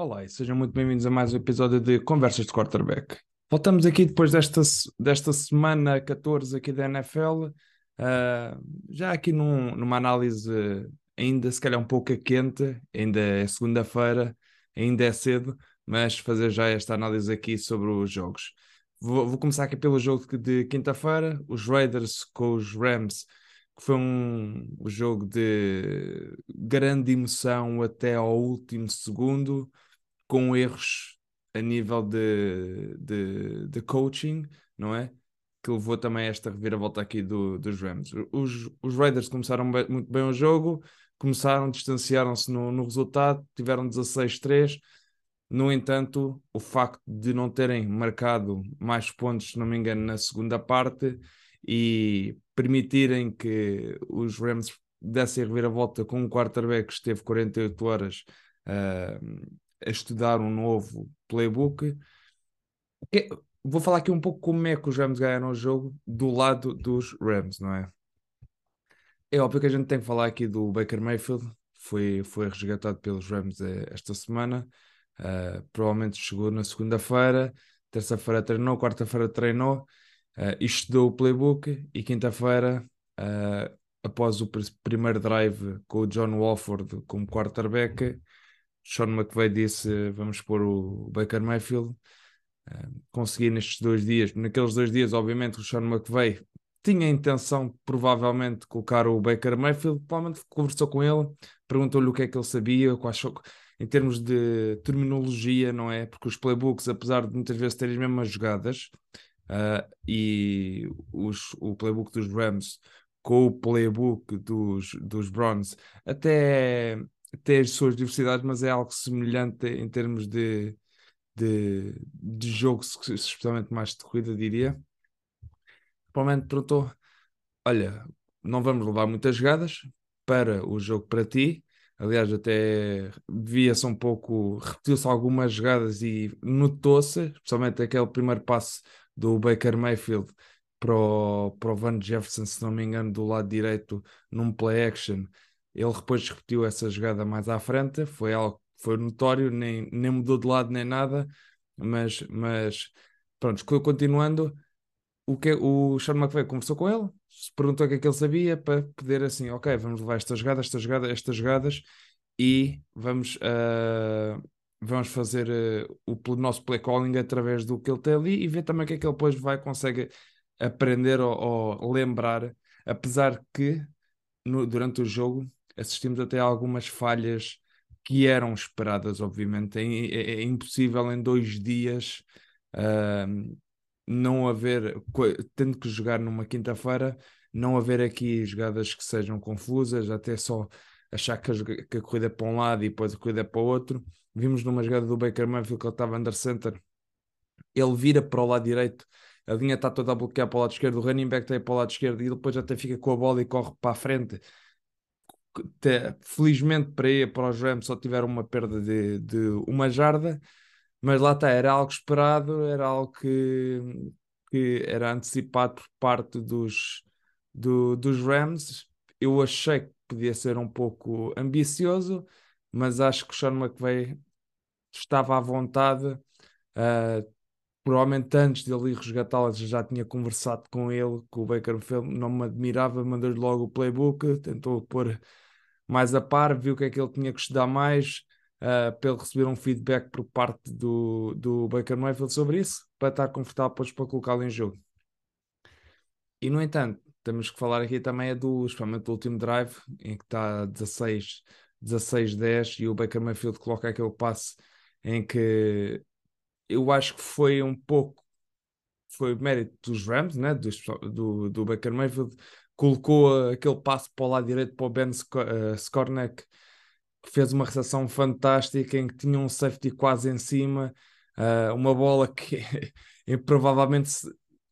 Olá e sejam muito bem-vindos a mais um episódio de Conversas de Quarterback. Voltamos aqui depois desta, desta semana 14 aqui da NFL, uh, ah, já aqui num, numa análise ainda se calhar um pouco quente, ainda é segunda-feira, ainda é cedo, mas fazer já esta análise aqui sobre os jogos. Vou, vou começar aqui pelo jogo de quinta-feira, os Raiders com os Rams, que foi um, um jogo de grande emoção até ao último segundo com erros a nível de, de, de coaching, não é? Que levou também a esta reviravolta aqui do, dos Rams. Os, os Raiders começaram bem, muito bem o jogo, começaram, distanciaram-se no, no resultado, tiveram 16-3. No entanto, o facto de não terem marcado mais pontos, se não me engano, na segunda parte e permitirem que os Rams dessem a reviravolta com um quarterback que esteve 48 horas uh, a estudar um novo playbook. Vou falar aqui um pouco como é que os Rams ganharam o jogo do lado dos Rams, não é? É óbvio que a gente tem que falar aqui do Baker Mayfield, foi, foi resgatado pelos Rams eh, esta semana, uh, provavelmente chegou na segunda-feira, terça-feira treinou, quarta-feira treinou, uh, estudou o playbook e quinta-feira, uh, após o pr primeiro drive com o John Walford como quarterback, Sean McVay disse: vamos pôr o Baker Mayfield. Uh, consegui nestes dois dias, naqueles dois dias, obviamente, o Sean McVay tinha a intenção, provavelmente, de colocar o Baker Mayfield. Provavelmente conversou com ele, perguntou-lhe o que é que ele sabia, quais, em termos de terminologia, não é? Porque os playbooks, apesar de muitas vezes terem as mesmas jogadas, uh, e os, o playbook dos Rams com o playbook dos, dos Browns, até as suas diversidades, mas é algo semelhante em termos de, de, de jogo, especialmente mais de corrida, diria. Provavelmente perguntou: Olha, não vamos levar muitas jogadas para o jogo para ti. Aliás, até via-se um pouco, repetiu-se algumas jogadas e notou-se, especialmente aquele primeiro passe do Baker Mayfield para o, para o Van Jefferson, se não me engano, do lado direito, num play action ele depois repetiu essa jogada mais à frente, foi algo foi notório, nem, nem mudou de lado nem nada, mas, mas pronto, continuando, o, que, o Sean McVay conversou com ele, perguntou o que é que ele sabia para poder assim, ok, vamos levar esta jogada, esta jogada, estas jogadas e vamos, uh, vamos fazer uh, o nosso play calling através do que ele tem ali e ver também o que é que ele depois vai consegue aprender ou, ou lembrar, apesar que no, durante o jogo assistimos até a algumas falhas que eram esperadas, obviamente. É, é, é impossível em dois dias uh, não haver, tendo que jogar numa quinta-feira, não haver aqui jogadas que sejam confusas, até só achar que a, que a, corrida é para um lado e depois a corrida é para o outro. Vimos numa jogada do Baker Mayfield que ele estava under center, ele vira para o lado direito, a linha está toda a bloquear para o lado esquerdo, o running back está aí para o lado esquerdo e depois até fica com a bola e corre para a frente felizmente para ele, para os Rams só tiveram uma perda de, de uma jarda, mas lá está, era algo esperado, era algo que, que era antecipado por parte dos, do, dos Rams. Eu achei que podia ser um pouco ambicioso, mas acho que o Sean McVay estava à vontade. Uh, provavelmente antes dele ir resgatá-la já tinha conversado com ele, com o Baker não me admirava, mandou-lhe logo o playbook, tentou pôr mais a par, viu o que é que ele tinha que estudar mais, uh, para ele receber um feedback por parte do, do Baker Mayfield sobre isso, para estar confortável depois para colocá-lo em jogo. E no entanto, temos que falar aqui também é do, especialmente do último drive, em que está 16, 16-10 e o Baker Mayfield coloca aquele passe em que eu acho que foi um pouco foi mérito dos Rams, né? do, do, do Baker Mayfield, colocou aquele passo para o lado direito para o Ben uh, Skornek, que fez uma recepção fantástica em que tinha um safety quase em cima, uh, uma bola que provavelmente,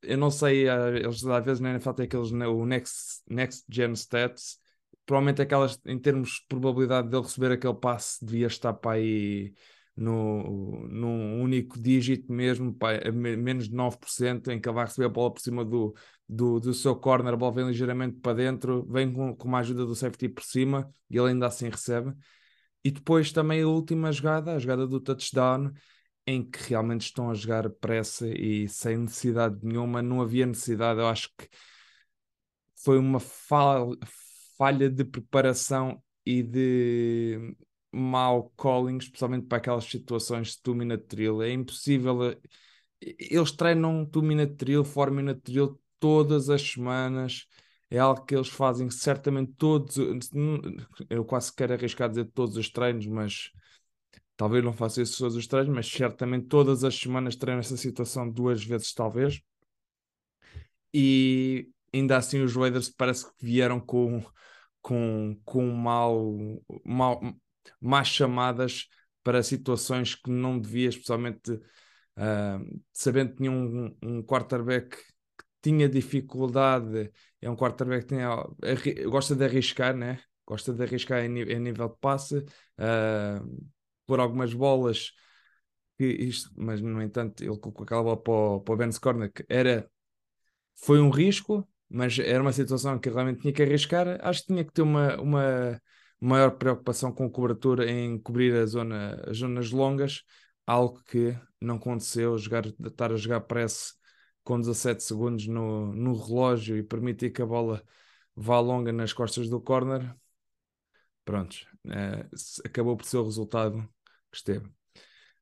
eu não sei, uh, eles às vezes NFL têm aqueles, o next, next Gen Stats, provavelmente aquelas, em termos de probabilidade dele receber aquele passe, devia estar para aí no, num único dígito mesmo, pá, menos de 9%, em que ele vai receber a bola por cima do, do, do seu corner, a bola vem ligeiramente para dentro, vem com, com uma ajuda do safety por cima e ele ainda assim recebe. E depois também a última jogada, a jogada do touchdown, em que realmente estão a jogar pressa e sem necessidade nenhuma, não havia necessidade. Eu acho que foi uma falha de preparação e de mau calling, especialmente para aquelas situações de two minute drill. É impossível. Eles treinam two minute drill, drill todas as semanas. É algo que eles fazem certamente todos. Eu quase quero arriscar dizer todos os treinos, mas talvez não faça isso todos os treinos, mas certamente todas as semanas treino essa situação duas vezes, talvez. E ainda assim os Raiders parece que vieram com, com, com mal, mal, más chamadas para situações que não devia, especialmente uh, sabendo que tinha um, um quarterback que tinha dificuldade, é um quarterback que gosta de arriscar, né? gosta de arriscar em, em nível de passe, uh, por algumas bolas, que isto, mas no entanto ele colocou aquela bola para o, para o Corner, que era, foi um risco, mas era uma situação que realmente tinha que arriscar, acho que tinha que ter uma, uma maior preocupação com cobertura em cobrir a zona, as zonas longas, algo que não aconteceu, jogar, estar a jogar press com 17 segundos no, no relógio e permitir que a bola vá longa nas costas do corner, pronto, é, acabou por ser o resultado que esteve.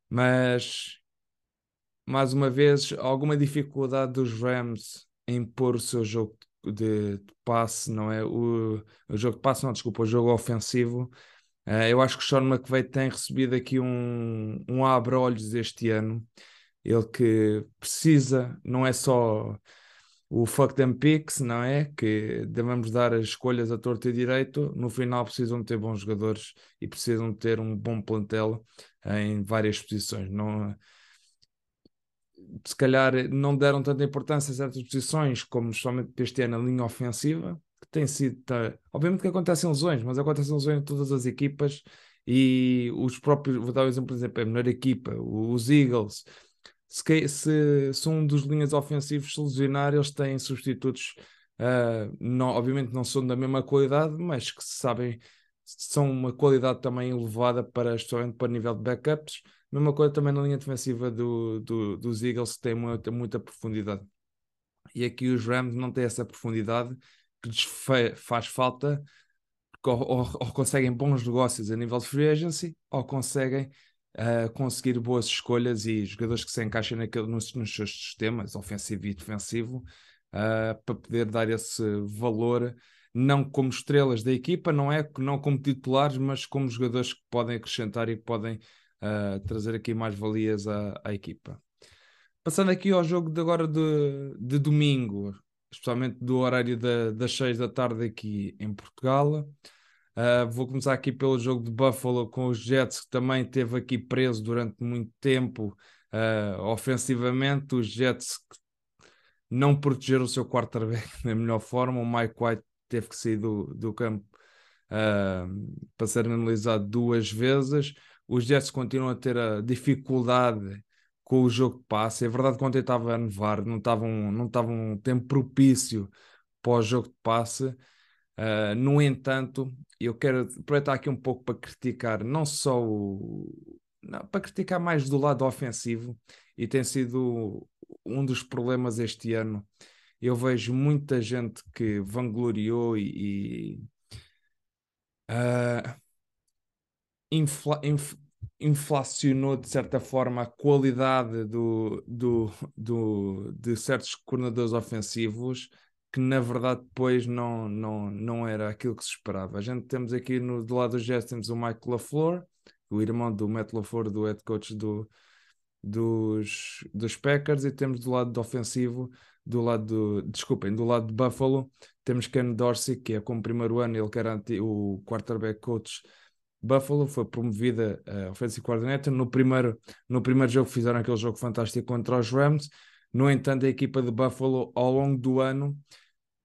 Mas, mais uma vez, alguma dificuldade dos Rams em pôr o seu jogo de, de passe, não é? O, o, jogo de passe, não, desculpa, o jogo ofensivo. Uh, eu acho que o Sean McVay tem recebido aqui um, um abre-olhos este ano. Ele que precisa, não é só o fuck them picks, não é? Que devemos dar as escolhas a torto e direito. No final precisam ter bons jogadores e precisam ter um bom plantel em várias posições. Não, se calhar não deram tanta importância a certas posições, como somente este ano a linha ofensiva, que tem sido. Tá, obviamente que acontecem lesões, mas acontecem lesões em todas as equipas e os próprios. Vou dar um exemplo, por exemplo, a melhor equipa, os Eagles. Se, se, se um dos linhas ofensivos se lesionar, eles têm substitutos, uh, não, obviamente não são da mesma qualidade, mas que sabem, são uma qualidade também elevada para, especialmente para nível de backups Mesma coisa também na linha defensiva do, do, dos Eagles, que tem muita, muita profundidade. E aqui os Rams não têm essa profundidade que lhes faz falta, ou, ou, ou, conseguem bons negócios a nível de free agency, ou conseguem uh, conseguir boas escolhas e jogadores que se encaixem naquele, nos, nos seus sistemas, ofensivo e defensivo, uh, para poder dar esse valor não como estrelas da equipa, não é não como titulares, mas como jogadores que podem acrescentar e podem uh, trazer aqui mais valias à, à, equipa. Passando aqui ao jogo de agora de, de domingo, especialmente do horário da, das 6 da tarde aqui em Portugal. Uh, vou começar aqui pelo jogo de Buffalo com os Jets, que também teve aqui preso durante muito tempo uh, ofensivamente. Os Jets não protegeram o seu quarterback da melhor forma. O Mike White teve que sair do, do campo uh, para ser analisado duas vezes os Jets continuam a ter a dificuldade com o jogo de passe. É verdade que ontem estava a nevar, não estava um, não estava um tempo propício para o jogo de passe. Uh, no entanto, eu quero aproveitar aqui um pouco para criticar não só o. Não, para criticar mais do lado ofensivo, e tem sido um dos problemas este ano. Eu vejo muita gente que vangloriou e, e uh, infla, inf, inflacionou de certa forma a qualidade do, do, do, de certos coordenadores ofensivos que na verdade depois não, não, não era aquilo que se esperava. A gente temos aqui no, do lado dos Jets temos o Mike LaFleur, o irmão do Matt LaFleur, do head coach do, dos, dos Packers, e temos do lado do ofensivo, do lado do, desculpem, do lado de Buffalo, temos Ken Dorsey, que é como primeiro ano, ele que era o quarterback coach Buffalo foi promovida a Offensive Coordinator. No primeiro, no primeiro jogo fizeram aquele jogo fantástico contra os Rams. No entanto, a equipa de Buffalo, ao longo do ano,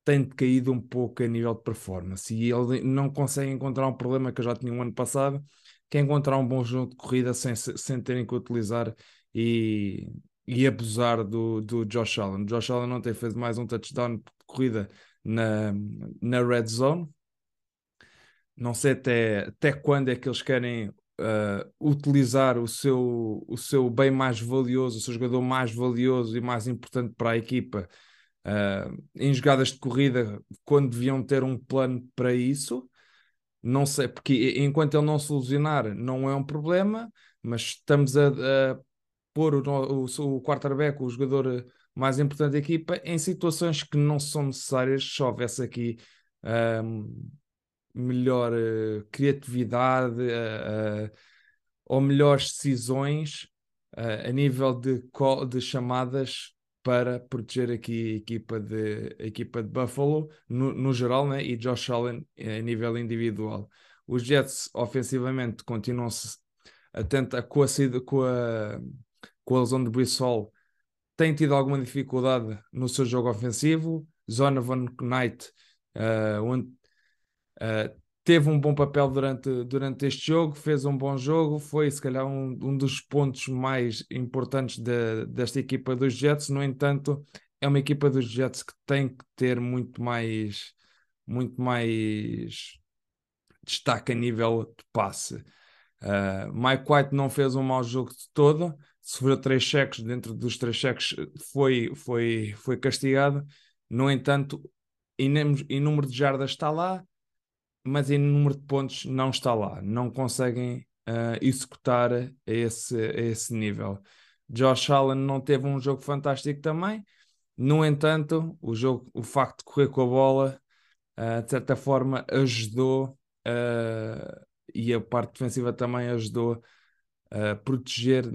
tem caído um pouco a nível de performance. E ele não consegue encontrar um problema que eu já tinha um ano passado, que é encontrar um bom jogo de corrida sem, sem terem que utilizar e, e abusar do, do Josh Allen. Josh Allen não tem feito mais um touchdown de corrida na, na red zone, não sei até, até quando é que eles querem uh, utilizar o seu, o seu bem mais valioso, o seu jogador mais valioso e mais importante para a equipa uh, em jogadas de corrida, quando deviam ter um plano para isso. Não sei, porque enquanto ele não solucionar, não é um problema, mas estamos a, a pôr o, o, o quarterback, o jogador mais importante da equipa, em situações que não são necessárias, se houvesse aqui um, melhor uh, criatividade uh, uh, ou melhores decisões a nível de, de chamadas para proteger aqui a equipa de, a equipa de Buffalo no, no geral né? e Josh Allen a nível individual. Os Jets ofensivamente continuam-se a tentar com a, com a, com a lesão de Brissol tem tido alguma dificuldade no seu jogo ofensivo. Zonovan Knight uh, onde, uh, teve um bom papel durante, durante este jogo, fez um bom jogo, foi se calhar um, um dos pontos mais importantes de, desta equipa dos Jets. No entanto, é uma equipa dos Jets que tem que ter muito mais, muito mais destaque a nível de passe. Uh, Mike White não fez um mau jogo de todo, sofreu três cheques, dentro dos três cheques foi, foi, foi castigado. No entanto, em, em número de jardas está lá, mas em número de pontos não está lá. Não conseguem uh, executar a esse, a esse nível. Josh Allen não teve um jogo fantástico também. No entanto, o jogo, o facto de correr com a bola, uh, de certa forma, ajudou uh, e a parte defensiva também ajudou a proteger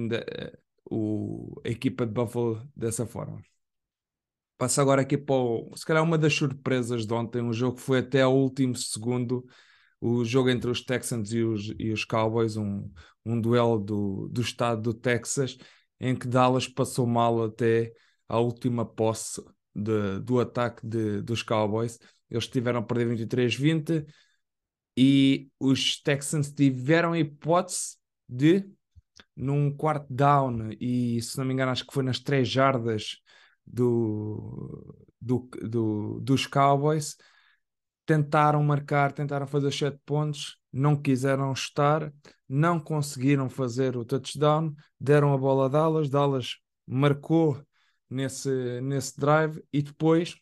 o, a equipa de Buffalo dessa forma. Passo agora aqui para o, se calhar uma das surpresas de ontem, um jogo que foi até ao último segundo, o jogo entre os Texans e os, e os Cowboys, um, um duelo do, do estado do Texas, em que Dallas passou mal até a última posse de, do ataque de, dos Cowboys. Eles tiveram a perder 23-20 e os Texans tiveram a hipótese de, num quarto down, e se não me engano, acho que foi nas três jardas do, do, do, dos Cowboys tentaram marcar, tentaram fazer sete pontos, não quiseram estar, não conseguiram fazer o touchdown, deram a bola a Dallas, Dallas marcou nesse, nesse drive e depois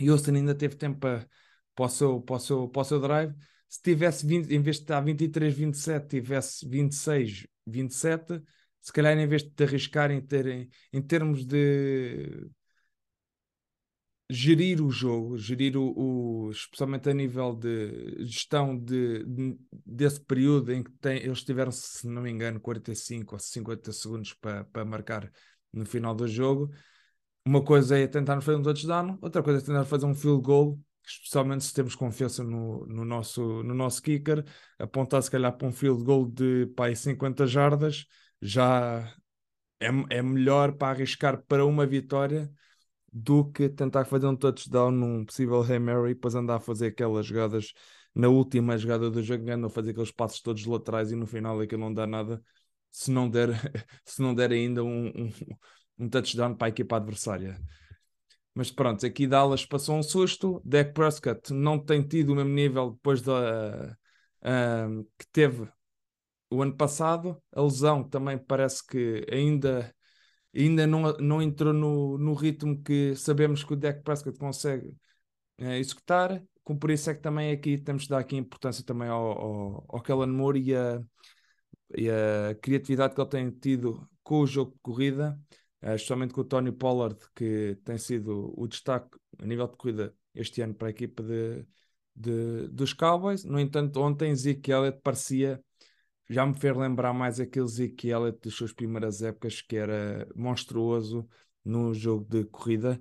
Houston ainda teve tempo para, para, o seu, para, o seu, para o seu drive. Se tivesse 20, em vez de estar 23, 27, tivesse 26, 27, se calhar em vez de te arriscar em, em, termos de gerir o jogo, gerir o, o, especialmente a nível de gestão de, de, desse período em que tem, eles tiveram, se não me engano, 45 ou 50 segundos para, para marcar no final do jogo. Uma coisa é tentar fazer um touchdown, outra coisa é tentar fazer um field goal, especialmente se temos confiança no, no, nosso, no nosso kicker, apontar se calhar para um field goal de pai 50 jardas já é, é melhor para arriscar para uma vitória do que tentar fazer um touchdown num possível Hail Mary e depois andar a fazer aquelas jogadas na última jogada do jogo, andam a fazer aqueles passos todos laterais e no final aquilo não dá nada se não der, se não der ainda um, um, um touchdown para a equipa adversária. Mas pronto, aqui Dallas passou um susto. Dak Prescott não tem tido o mesmo nível depois da uh, que teve o ano passado. A lesão também parece que ainda, ainda não, não entrou no, no ritmo que sabemos que o Dak Prescott consegue é, executar. Com, por isso é que também aqui temos de dar aqui importância também ao, ao, ao Kellen Moore e a, e a criatividade que ele tem tido com o jogo de corrida, uh, especialmente com o Tony Pollard, que tem sido o destaque a nível de corrida este ano para a equipa de, de, dos Cowboys. No entanto, ontem Zeke Elliott parecia já me fez lembrar mais aquele Zeke Elliott das suas primeiras épocas, que era monstruoso no jogo de corrida.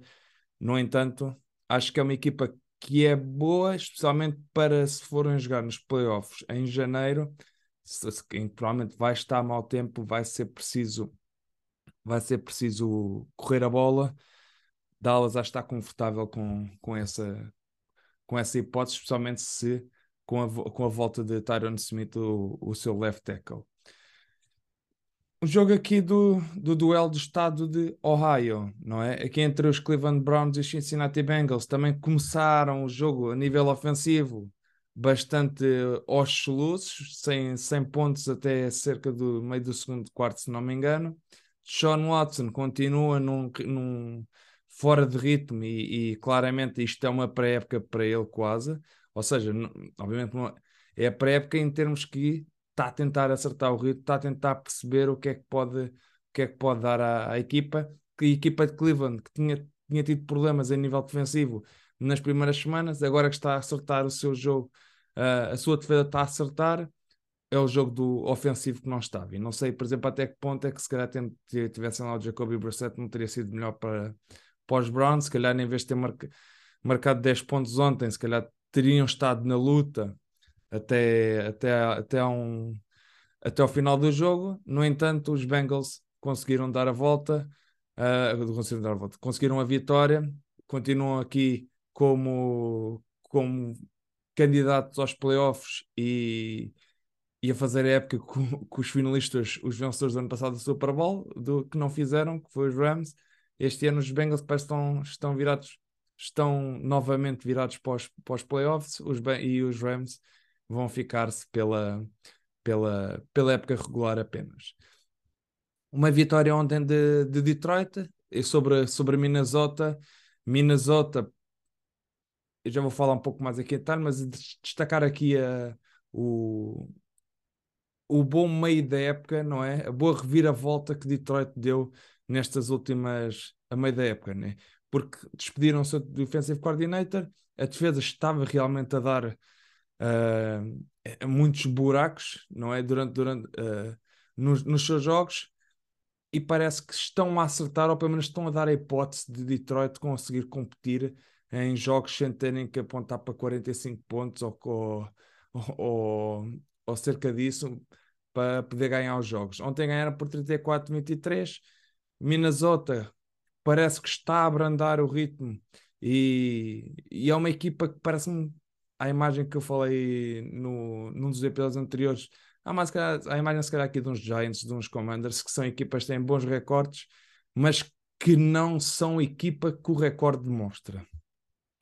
No entanto, acho que é uma equipa que é boa, especialmente para se forem jogar nos playoffs em janeiro, se, que provavelmente vai estar mau tempo, vai ser preciso vai ser preciso correr a bola. Dallas que está confortável com, com, essa, com essa hipótese, especialmente se com a, com a volta de Tyron Smith, o, o seu left tackle. O jogo aqui do, do duelo do estado de Ohio, não é? Aqui entre os Cleveland Browns e os Cincinnati Bengals também começaram o jogo a nível ofensivo bastante aos soluços, sem, sem pontos até cerca do meio do segundo quarto, se não me engano. Sean Watson continua num, num fora de ritmo e, e, claramente isto é uma pré-época para ele quase, ou seja, não, obviamente não, é a pré-época em termos que está a tentar acertar o ritmo, está a tentar perceber o que é que pode, o que é que pode dar à, à equipa, que a equipa de Cleveland que tinha, tinha tido problemas a nível defensivo nas primeiras semanas, agora que está a acertar o seu jogo, uh, a sua defesa está a acertar, é o jogo do ofensivo que não estava. E não sei, por exemplo, até que ponto é que se calhar tivessem lá o Jacoby Brissett não teria sido melhor para, para os Browns, se calhar em vez de ter marca, marcado 10 pontos ontem, se calhar teriam estado na luta até, até, até, um, até ao final do jogo. No entanto, os Bengals conseguiram dar a volta, uh, conseguiram dar a volta, conseguiram a vitória, continuam aqui como, como candidatos aos playoffs e, e a fazer a época com, com, os finalistas, os vencedores do ano passado do Super Bowl, do que não fizeram, que foi os Rams. Este ano os Bengals parece estão, estão virados, estão novamente virados para os, para os playoffs os, e os Rams vão ficar-se pela, pela, pela época regular apenas. Uma vitória ontem de, de Detroit e sobre, sobre Minnesota. Minnesota eu já vou falar um pouco mais aqui em detalhe, mas destacar aqui a, o, o bom meio da época, não é? A boa reviravolta que Detroit deu nestas últimas, a meio da época, né? Porque despediram o seu defensive coordinator, a defesa estava realmente a dar uh, muitos buracos, não é? Durante, durante uh, nos, nos seus jogos e parece que estão a acertar, ou pelo menos estão a dar a hipótese de Detroit conseguir competir em jogos sem terem que apontar para 45 pontos ou, ou, ou, ou cerca disso para poder ganhar os jogos. Ontem ganharam por 34-23. Minnesota parece que está a abrandar o ritmo e, e é uma equipa que parece-me a imagem que eu falei no, num dos episódios anteriores. Há, mais, há a imagem, se calhar, aqui de uns Giants, de uns Commanders, que são equipas que têm bons recordes, mas que não são equipa que o recorde demonstra.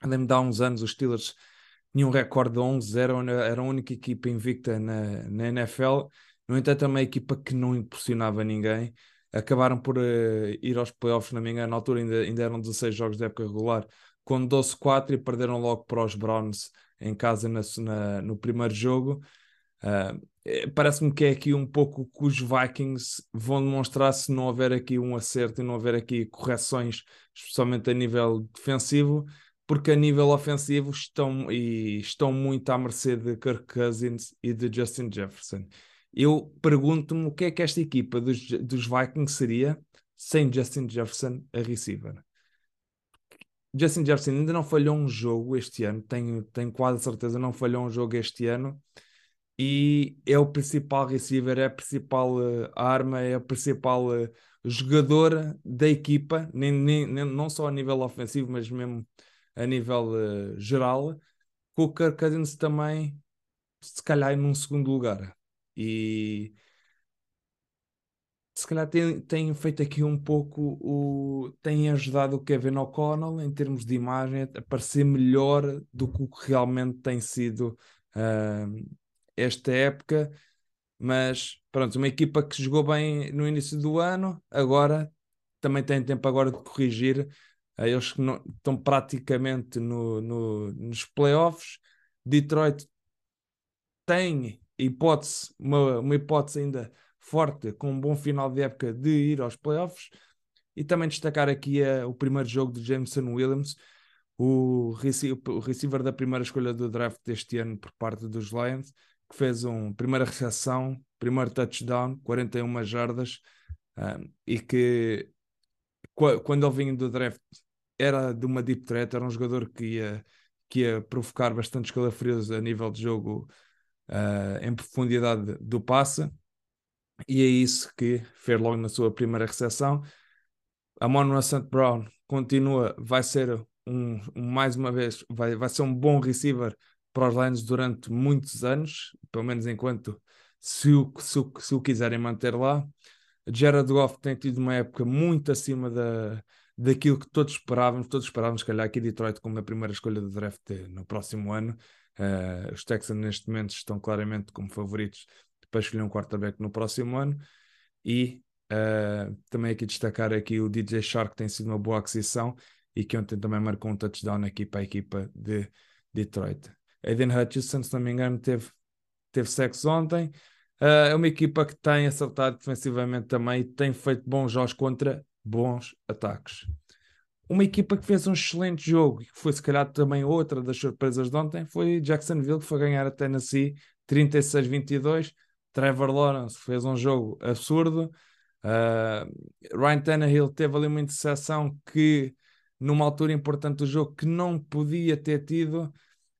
Lembro de há uns anos os Steelers tinham um recorde de 11-0, era a única equipa invicta na, na NFL. No entanto, é uma equipa que não impressionava ninguém. Acabaram por uh, ir aos playoffs, na minha na altura ainda, ainda eram 16 jogos de época regular, com 12-4 e perderam logo para os Browns em casa na, na, no primeiro jogo. Uh, Parece-me que é aqui um pouco que os Vikings vão demonstrar se não houver aqui um acerto e não houver aqui correções, especialmente a nível defensivo, porque a nível ofensivo estão, e estão muito à mercê de Kirk Cousins e de Justin Jefferson. Eu pergunto-me o que é que esta equipa dos, dos Vikings seria sem Justin Jefferson a receiver. Justin Jefferson ainda não falhou um jogo este ano, tenho, tenho quase certeza, não falhou um jogo este ano. E é o principal receiver, é a principal uh, arma, é a principal uh, jogador da equipa, nem, nem, nem, não só a nível ofensivo, mas mesmo a nível uh, geral, com o Kirk Cousins também, se calhar, num segundo lugar. E se calhar tem, tem feito aqui um pouco o. tem ajudado o Kevin O'Connell em termos de imagem a parecer melhor do que o que realmente tem sido uh, esta época. Mas pronto, uma equipa que jogou bem no início do ano, agora também tem tempo agora de corrigir eles que não, estão praticamente no, no, nos playoffs. Detroit tem hipótese, uma, uma hipótese ainda forte, com um bom final de época, de ir aos playoffs. E também destacar aqui uh, o primeiro jogo de Jameson Williams, o, rece o receiver da primeira escolha do draft deste ano por parte dos Lions, que fez uma primeira recepção, primeiro touchdown, 41 jardas, uh, e que quando ele vinha do draft era de uma deep threat, era um jogador que ia, que ia provocar bastante calafrios a nível de jogo uh, em profundidade do passe, e é isso que fez logo na sua primeira recepção. A Monroe St. Brown continua, vai ser um, um, mais uma vez, vai, vai ser um bom receiver para os Lions durante muitos anos, pelo menos enquanto se o, se o, se o quiserem manter lá. Jared Goff tem tido uma época muito acima da, daquilo que todos esperávamos. Todos esperávamos, se calhar, aqui Detroit como a primeira escolha do draft no próximo ano. Uh, os Texans, neste momento, estão claramente como favoritos para escolher um quarterback no próximo ano. E uh, também aqui destacar aqui o DJ Shark, que tem sido uma boa aquisição e que ontem também marcou um touchdown aqui para a equipa de Detroit. Aiden Hutchinson, se não me engano, teve, teve sexo ontem. Uh, é uma equipa que tem acertado defensivamente também e tem feito bons jogos contra bons ataques. Uma equipa que fez um excelente jogo e que foi se calhar também outra das surpresas de ontem foi Jacksonville, que foi ganhar a Tennessee 36-22. Trevor Lawrence fez um jogo absurdo. Uh, Ryan Tannehill teve ali uma interseção que, numa altura importante do jogo, que não podia ter tido,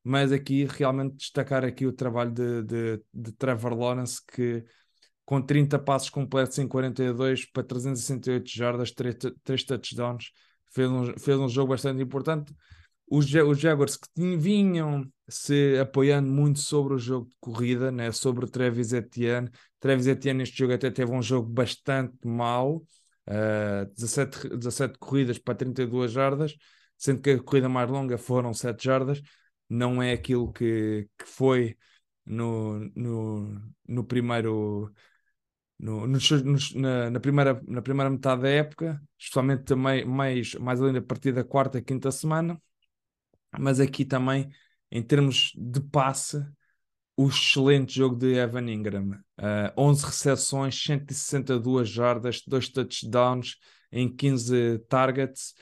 mas aqui realmente destacar aqui o trabalho de, de, de Trevor Lawrence, que com 30 passos completos em 42 para 368 jardas, 3, 3 touchdowns, fez um, fez um jogo bastante importante. Os, os Jaguars que vinham se apoiando muito sobre o jogo de corrida, né? sobre Travis Etienne. Travis Etienne neste jogo até teve um jogo bastante mau, uh, 17, 17 corridas para 32 jardas, sendo que a corrida mais longa foram 7 jardas. Não é aquilo que, que foi no, no, no primeiro no, na, na, primeira, na primeira metade da época, especialmente também mais, mais além da partir da quarta, quinta semana, mas aqui também em termos de passe, o excelente jogo de Evan Ingram. Uh, 11 recepções, 162 jardas, 2 touchdowns em 15 targets.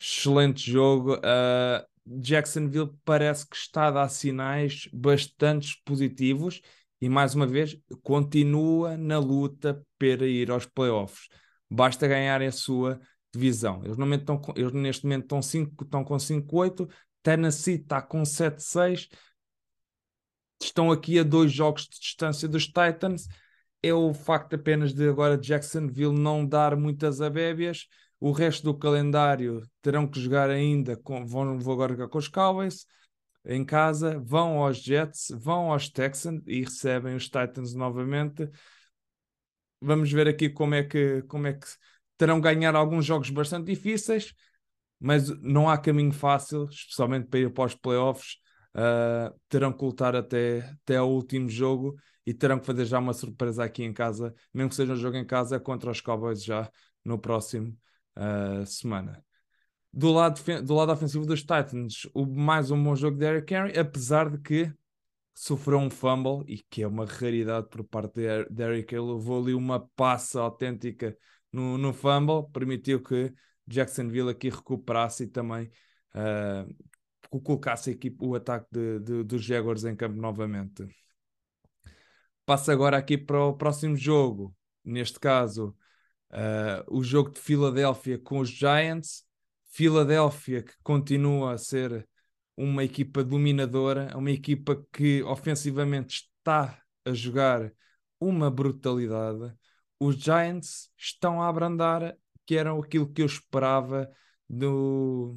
Excelente jogo. Uh, Jacksonville parece que está a dar sinais bastante positivos e mais uma vez continua na luta para ir aos playoffs. Basta ganhar a sua divisão. Eles, estão, eles neste momento estão, 5, estão com 5-8, Tennessee está com 7-6, estão aqui a dois jogos de distância dos Titans. É o facto apenas de agora Jacksonville não dar muitas abébias. O resto do calendário terão que jogar ainda, com, vão, vão agora com os Cowboys em casa, vão aos Jets, vão aos Texans e recebem os Titans novamente. Vamos ver aqui como é que, como é que terão ganhar alguns jogos bastante difíceis, mas não há caminho fácil, especialmente para ir para os playoffs. Uh, terão que lutar até, até ao último jogo e terão que fazer já uma surpresa aqui em casa, mesmo que seja um jogo em casa, contra os Cowboys já no próximo uh, semana. Do lado, do lado ofensivo dos Titans, o, mais um bom jogo de Eric Henry, apesar de que sofreu um fumble e que é uma raridade por parte de Derrick Henry, levou ali uma passa autêntica no, no fumble, permitiu que Jacksonville aqui recuperasse e também uh, colocasse aqui o ataque de, de, dos Jaguars em campo novamente. Passa agora aqui para o próximo jogo, neste caso uh, o jogo de Filadélfia com os Giants. Filadélfia, que continua a ser uma equipa dominadora, uma equipa que ofensivamente está a jogar uma brutalidade. Os Giants estão a abrandar, que era aquilo que eu esperava do,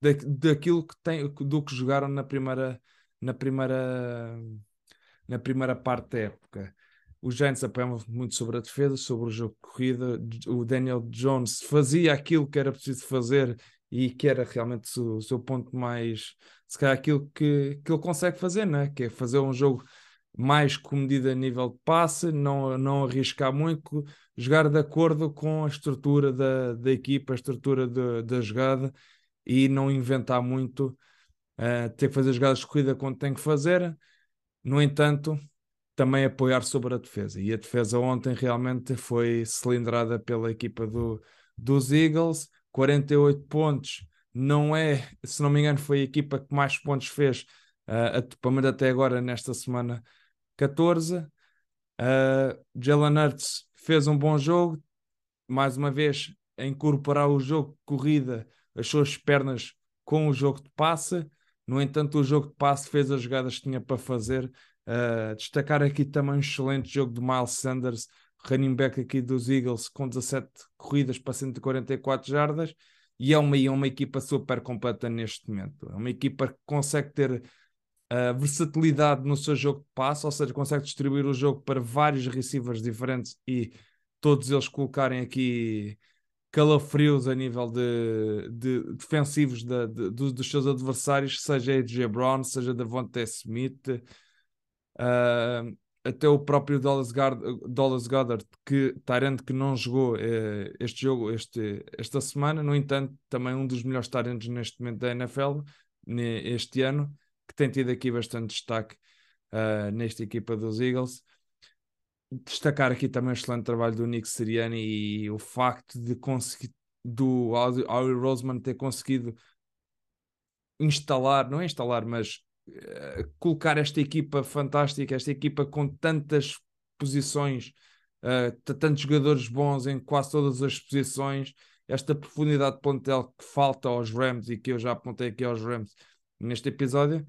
da, daquilo que tem, do que jogaram na primeira, na primeira, na primeira parte da época. Os Giants apoiavam muito sobre a defesa, sobre o jogo de corrida. O Daniel Jones fazia aquilo que era preciso fazer e que era realmente o, o seu ponto mais, se calhar, aquilo que, que ele consegue fazer, né? que é fazer um jogo mais comedido a nível de passe, não, não arriscar muito, jogar de acordo com a estrutura da, da equipa, a estrutura de, da jogada e não inventar muito, uh, ter que fazer jogadas de corrida quando tem que fazer. No entanto, também apoiar sobre a defesa. E a defesa ontem realmente foi cilindrada pela equipa do, dos Eagles, 48 pontos. Não é, se não me engano, foi a equipa que mais pontos fez, uh, até agora nesta semana 14. Uh, Jalen Hurts fez um bom jogo, mais uma vez incorporar o jogo de corrida, as suas pernas com o jogo de passe. No entanto, o jogo de passe fez as jogadas que tinha para fazer Uh, destacar aqui também um excelente jogo de Miles Sanders, running back aqui dos Eagles, com 17 corridas para 144 jardas, e é uma, é uma equipa super completa neste momento. É uma equipa que consegue ter uh, versatilidade no seu jogo de passe, ou seja, consegue distribuir o jogo para vários receivers diferentes e todos eles colocarem aqui calafrios a nível de, de defensivos de, dos seus adversários, seja AJ Brown, seja Devontae Smith, uh, até o próprio Dallas, Dallas Goddard, que Tyrant que não jogou uh, este jogo este, esta semana, no entanto, também um dos melhores Tyrants neste momento da NFL, este ano, que tem tido aqui bastante destaque uh, nesta equipa dos Eagles. Destacar aqui também o excelente trabalho do Nick Siriani e o facto de conseguir do Howie Roseman ter conseguido instalar, não é instalar, mas colocar esta equipa fantástica, esta equipa com tantas posições, uh, tantos jogadores bons em quase todas as posições, esta profundidade de plantel que falta aos Rams e que eu já apontei aqui aos Rams neste episódio,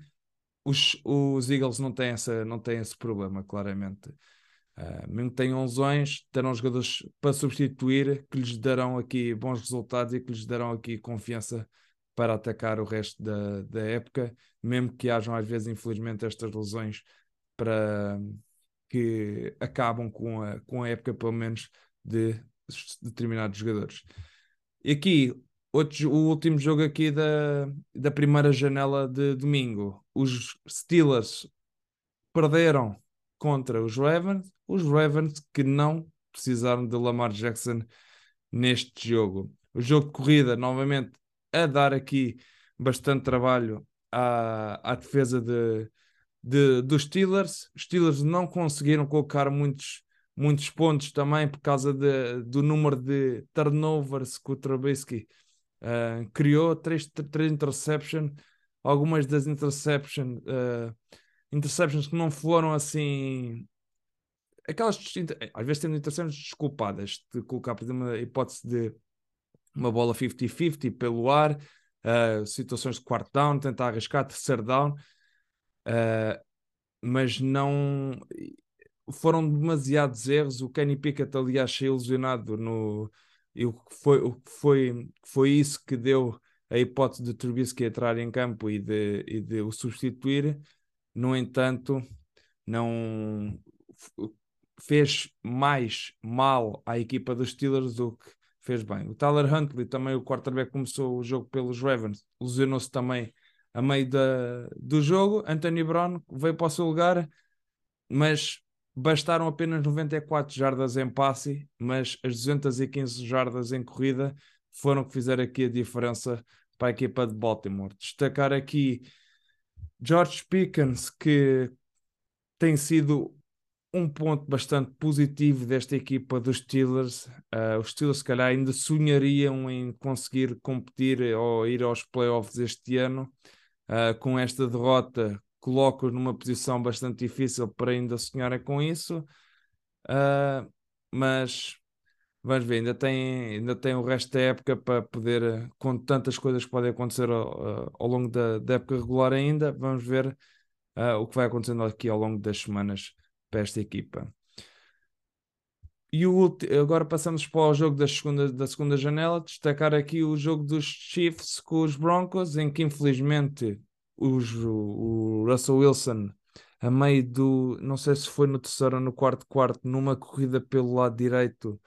os, os Eagles não têm, essa, não têm esse problema, claramente. Uh, mesmo que tenham lesões, terão jogadores para substituir que lhes darão aqui bons resultados e que lhes darão aqui confiança para atacar o resto da, da época, mesmo que hajam às vezes, infelizmente, estas lesões para que acabam com a, com a época, pelo menos, de determinados jogadores. E aqui, outro, o último jogo aqui da, da primeira janela de domingo. Os Steelers perderam contra os Ravens, os Ravens que não precisaram de Lamar Jackson neste jogo. O jogo de corrida, novamente, a dar aqui bastante trabalho à, à defesa de, de, dos Steelers. Os Steelers não conseguiram colocar muitos, muitos pontos também por causa de, do número de turnovers que o Trubisky uh, criou. Três, três interceptions, algumas das interceptions, uh, interceptions que não foram assim aquelas às vezes temos intercepções desculpadas de colocar, por exemplo, a hipótese de uma bola 50-50 pelo ar, uh, situações de quarto down, tentar arriscar terceiro down, uh, mas não foram demasiados erros. O Kenny Pickett, aliás, saiu ilusionado no. E o que foi, o que foi, foi isso que deu a hipótese de Trubisky entrar em campo e de, e de o substituir. No entanto, não fez mais mal à equipa dos Steelers do que fez bem. O Tyler Huntley, também o quarterback, começou o jogo pelos Ravens, lesionou-se também a meio da, do jogo. Anthony Brown veio para o seu lugar, mas bastaram apenas 94 jardas em passe, mas as 215 jardas em corrida foram que fizeram aqui a diferença para a equipa de Baltimore. Destacar aqui George Pickens, que tem sido um ponto bastante positivo desta equipa dos Steelers. Uh, os Steelers, se calhar, ainda sonhariam em conseguir competir ou ir aos playoffs este ano. Uh, com esta derrota, coloco-os numa posição bastante difícil para ainda sonharem com isso. Uh, mas vamos ver, ainda tem, ainda tem o resto da época para poder, com tantas coisas que podem acontecer ao, ao longo da, da, época regular ainda, vamos ver o que vai acontecendo aqui ao longo das semanas para esta equipa. E o, agora passamos para o jogo da segunda, da segunda janela, destacar aqui o jogo dos Chiefs com os Broncos, em que infelizmente os, o Russell Wilson, a meio do, não sei se foi no terceiro ou no quarto quarto, numa corrida pelo lado direito,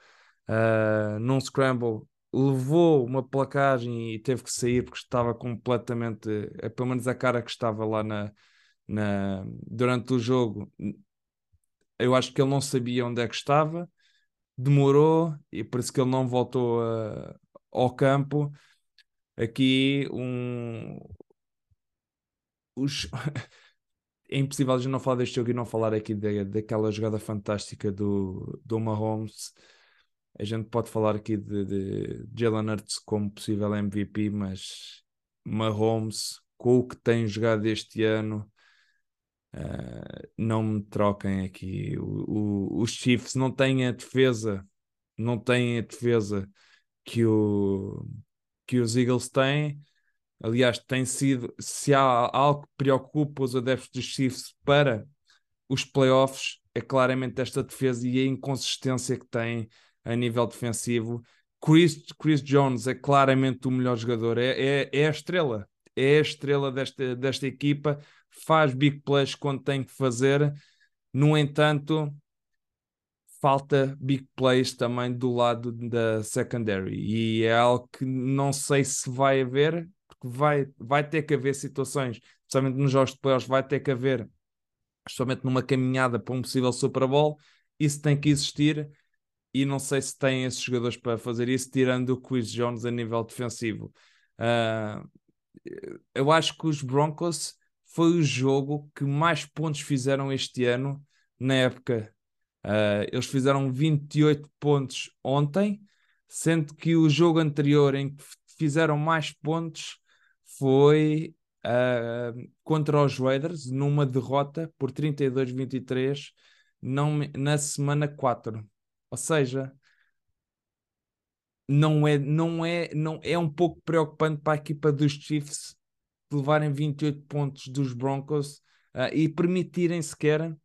uh, num scramble, levou uma placagem e teve que sair porque estava completamente, é, pelo menos a cara que estava lá na, na, durante o jogo, eu acho que ele não sabia onde é que estava, demorou e isso que ele não voltou a, ao campo. Aqui um. Os... é impossível a gente não falar deste jogo e não falar aqui de, daquela jogada fantástica do, do Mahomes. A gente pode falar aqui de, de Jalen Hurts como possível MVP, mas Mahomes, com o que tem jogado este ano, Uh, não me troquem aqui. O, o, os Chiefs não têm a defesa, não têm a defesa que, o, que os Eagles têm. Aliás, tem sido, se há algo que preocupa os adeptos dos Chiefs para os playoffs, é claramente esta defesa e a inconsistência que tem a nível defensivo. Chris, Chris Jones é claramente o melhor jogador, é, é, é a estrela, é a estrela desta, desta equipa faz big plays quando tem que fazer. No entanto, falta big plays também do lado da secondary e é algo que não sei se vai haver, porque vai, vai ter que haver situações, especialmente nos jogos de playoffs, vai ter que haver, especialmente numa caminhada para um possível Super Bowl, isso tem que existir e não sei se tem esses jogadores para fazer isso, tirando o Chris Jones a nível defensivo. Uh, eu acho que os Broncos foi o jogo que mais pontos fizeram este ano na época. Uh, eles fizeram 28 pontos ontem, sendo que o jogo anterior em que fizeram mais pontos foi uh, contra os Raiders, numa derrota por 32-23 na semana 4. Ou seja, não é, não é, não é um pouco preocupante para a equipa dos Chiefs levarem 28 pontos dos Broncos uh, e permitirem sequer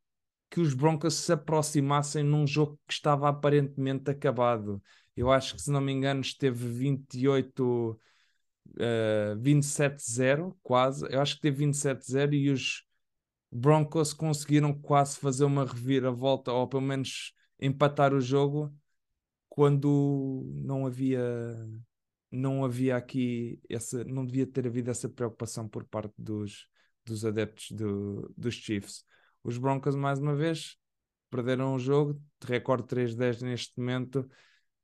que os Broncos se aproximassem num jogo que estava aparentemente acabado. Eu acho que, se não me engano, esteve 28, uh, 27-0, quase. Eu acho que teve 27-0 e os Broncos conseguiram quase fazer uma reviravolta, ou pelo menos empatar o jogo, quando não havia não havia aqui essa, não devia ter havido essa preocupação por parte dos, dos adeptos do, dos Chiefs. Os Broncos, mais uma vez, perderam o jogo, de recorde 3-10 neste momento.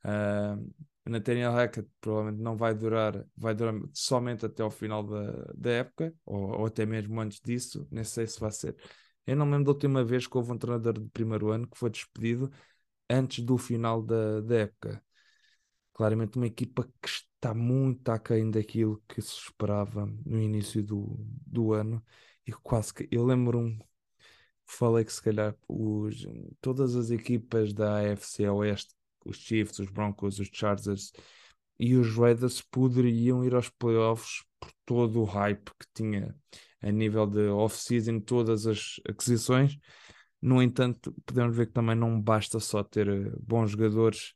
Uh, Nathaniel Hackett provavelmente não vai durar, vai durar somente até ao final da, da época, ou, ou até mesmo antes disso, nem sei se vai ser. Eu não lembro da última vez que houve um treinador de primeiro ano que foi despedido antes do final da, da época. Claramente uma equipa que está muito aquém daquilo que se esperava no início do, do ano. E quase que eu lembro-me falei que se calhar os, todas as equipas da AFC Oeste, os Chiefs, os Broncos, os Chargers e os Raiders poderiam ir aos playoffs por todo o hype que tinha a nível de off-season, todas as aquisições. No entanto, podemos ver que também não basta só ter eh, bons jogadores,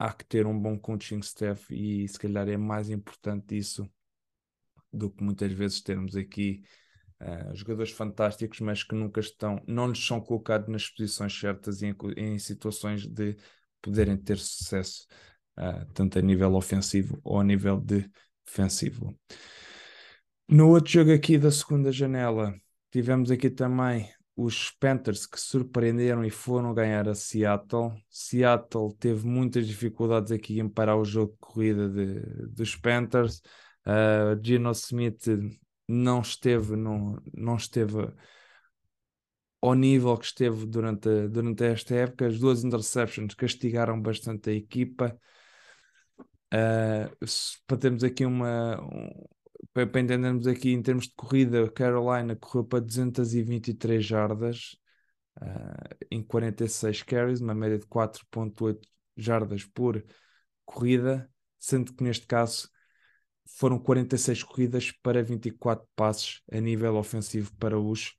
há que ter um bom coaching staff e se calhar é mais importante isso do que muitas vezes termos aqui Uh, jogadores fantásticos, mas que nunca estão, não lhes são colocados nas posições certas e em, em situações de poderem ter sucesso, uh, tanto a nível ofensivo ou a nível de defensivo. No outro jogo aqui da segunda janela, tivemos aqui também os Panthers que surpreenderam e foram ganhar a Seattle. Seattle teve muitas dificuldades aqui em parar o jogo de corrida de, dos Panthers. Uh, Gino Smith não esteve, não, não esteve ao nível que esteve durante, durante esta época. As duas interceptions castigaram bastante a equipa. Uh, para termos aqui uma. Para, entendermos aqui em termos de corrida, Carolina correu para 223 jardas uh, em 46 carries, uma média de 4,8 jardas por corrida, sendo que neste caso foram 46 corridas para 24 passes a nível ofensivo para os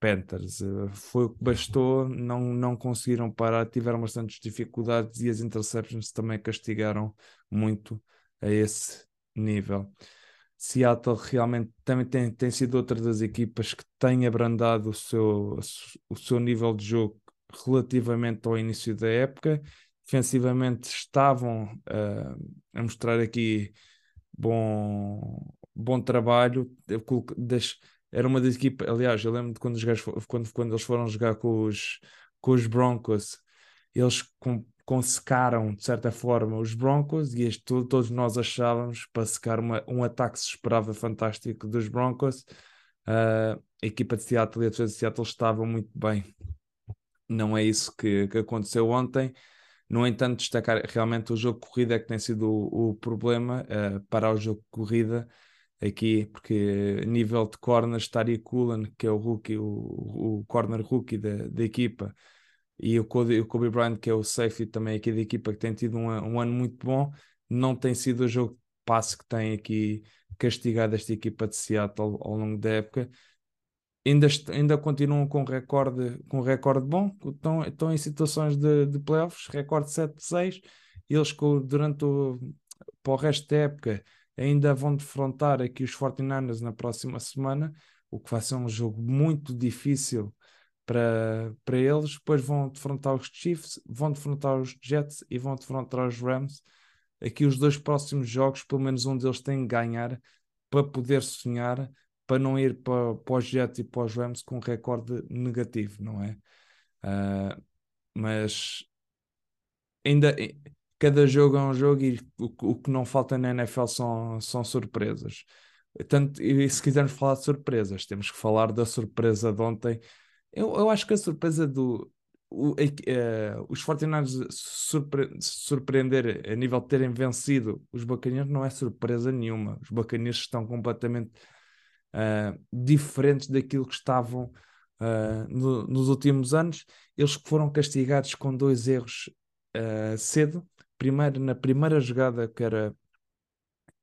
Panthers. Eh, foi o que bastou, não, não conseguiram parar, tiveram bastantes dificuldades e as interceptions também castigaram muito a esse nível. Seattle realmente também tem, tem sido outra das equipas que tem abrandado o seu, o seu nível de jogo relativamente ao início da época. Defensivamente estavam uh, a mostrar aqui bom, bom trabalho. Era uma das equipas, aliás, eu lembro de quando, os quando, quando eles foram jogar com os, com os Broncos, eles com, consecaram de certa forma os Broncos e este, todos nós achávamos para secar uma, um ataque se esperava fantástico dos Broncos. Uh, a equipa de Seattle e a defesa de Seattle estavam muito bem. Não é isso que, que aconteceu ontem. No entanto, destacar realmente o jogo de corrida é que tem sido o, o problema uh, para o jogo de corrida aqui, porque nível de corners, Tari Cullen, que é o rookie, o, o corner rookie da, da equipa, e o Kobe, o Kobe Bryant, que é o safety também aqui da equipa, que tem tido um, um ano muito bom, não tem sido o jogo de passe que tem aqui castigado esta equipa de Seattle ao longo da época. Ainda, ainda continuam com recorde, com recorde bom, estão, estão em situações de, de playoffs, recorde 7-6, eles durante o, para o resto da época ainda vão defrontar aqui os 49ers na próxima semana, o que vai ser um jogo muito difícil para, para eles, depois vão defrontar os Chiefs, vão defrontar os Jets e vão defrontar os Rams. Aqui os dois próximos jogos, pelo menos um deles tem que ganhar para poder sonhar, para não ir para, para os Jets e para os Rams com um recorde negativo, não é? Uh, mas ainda cada jogo é um jogo e o, o que não falta na NFL são, são surpresas. Tanto, e se quisermos falar de surpresas, temos que falar da surpresa de ontem. Eu, eu acho que a surpresa do. O, uh, os 49 surpre, surpreender a nível de terem vencido os Buccaneers não é surpresa nenhuma. Os Buccaneers estão completamente uh, diferentes daquilo que estavam uh, no, nos últimos anos. Eles foram castigados com dois erros cedo. Primeiro, na primeira jogada, que era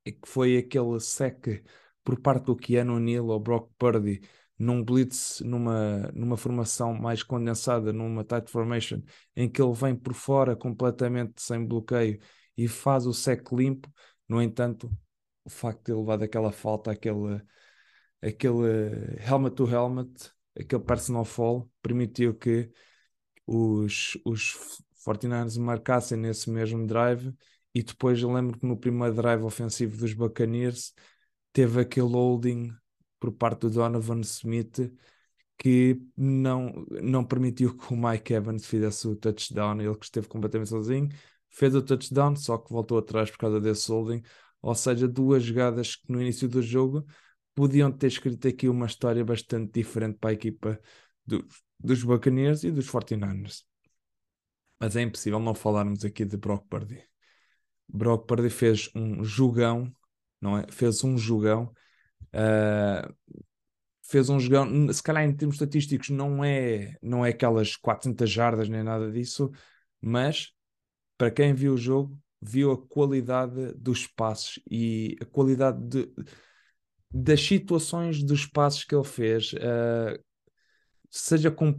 que foi aquele sec por parte do Keanu Neal ou Brock Purdy num blitz, numa, numa formação mais condensada, numa tight formation, em que ele vem por fora completamente sem bloqueio e faz o sec limpo. No entanto, o facto de ele levar daquela falta, aquele, aquele helmet to helmet, aquele personal fall, permitiu que os, os 49ers marcassem nesse mesmo drive e depois eu lembro que no primeiro drive ofensivo dos Buccaneers teve aquele holding por parte do Donovan Smith que não, não permitiu que o Mike Evans fizesse o touchdown, ele que esteve completamente sozinho, fez o touchdown, só que voltou atrás por causa desse holding, ou seja, duas jogadas que no início do jogo podiam ter escrito aqui uma história bastante diferente para a equipa do, dos Buccaneers e dos 49ers. Mas é impossível não falarmos aqui de Brock Purdy. Brock Purdy fez um jogão, não é? Fez um jogão. Uh, fez um jogão, se calhar em termos estatísticos não é, não é aquelas 400 jardas nem nada disso, mas para quem viu o jogo, viu a qualidade dos passos e a qualidade de, das situações dos passos que ele fez. Uh, seja com,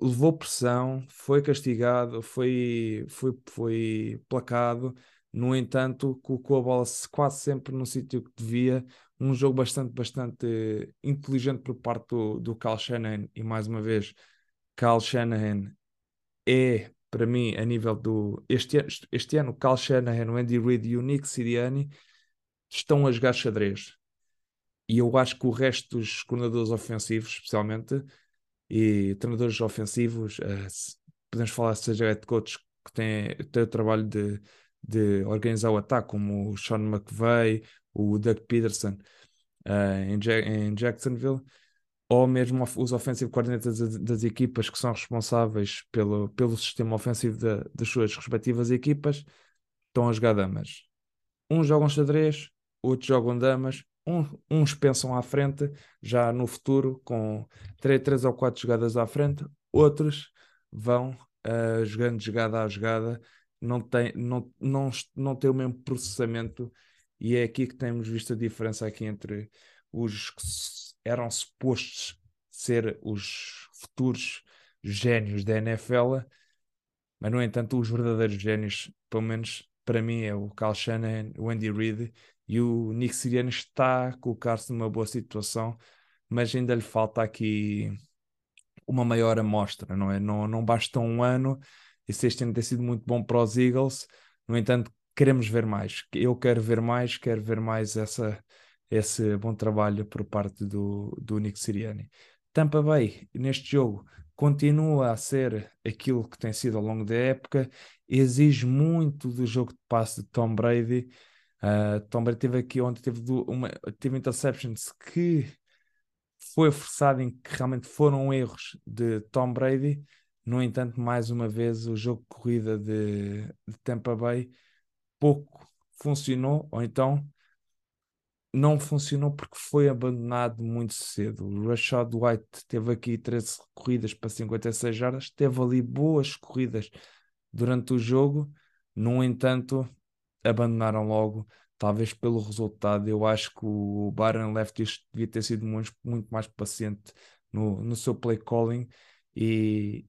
levou pressão, foi castigado, foi, foi, foi placado, no entanto, colocou a bola quase sempre no sítio que devia. Um jogo bastante, bastante inteligente por parte do, do Cal Shanahan, e mais uma vez, Cal Shanahan é, para mim, a nível do. Este, este ano, Cal Shanahan, o Andy Reid e o Nick Siriani estão a jogar xadrez. E eu acho que o resto dos coordenadores ofensivos, especialmente, e treinadores ofensivos, uh, podemos falar seja head coach que tem, tem o trabalho de, de organizar o ataque, como o Sean McVay, o Doug Peterson uh, em, em, Jacksonville, ou mesmo os offensive coordinators das, das, equipas que são responsáveis pelo, pelo sistema ofensivo das suas respectivas equipas, estão a jogar damas. Uns jogam xadrez, outros jogam damas, um, uns pensam à frente, já no futuro, com três, três ou quatro jogadas à frente, outros vão uh, jogando jogada a jogada, não tem, não, não, não tem o mesmo processamento, e é aqui que temos visto a diferença aqui entre os que eram supostos ser os futuros génios da NFL, mas no entanto os verdadeiros génios, pelo menos para mim é o Cal Shanahan, o Andy Reid e o Nick Siriano está a colocar-se numa boa situação, mas ainda lhe falta aqui uma maior amostra, não é? Não, não basta um ano, esse este ano tem sido muito bom para os Eagles, no entanto, queremos ver mais. Eu quero ver mais, quero ver mais essa, esse bom trabalho por parte do, do Nick Siriani. Tampa Bay, neste jogo, continua a ser aquilo que tem sido ao longo da época, exige muito do jogo de passe de Tom Brady, Uh, Tom Brady teve aqui onde teve, uma, teve interceptions que foi forçado em que realmente foram erros de Tom Brady. No entanto, mais uma vez, o jogo de corrida de, de Tampa Bay pouco funcionou, ou então não funcionou porque foi abandonado muito cedo. O Rashad White teve aqui 13 corridas para 56 jardas, teve ali boas corridas durante o jogo, no entanto, abandonaram logo, talvez pelo resultado. Eu acho que o Byron Leftwich devia ter sido muito, muito mais paciente no, no seu play calling e,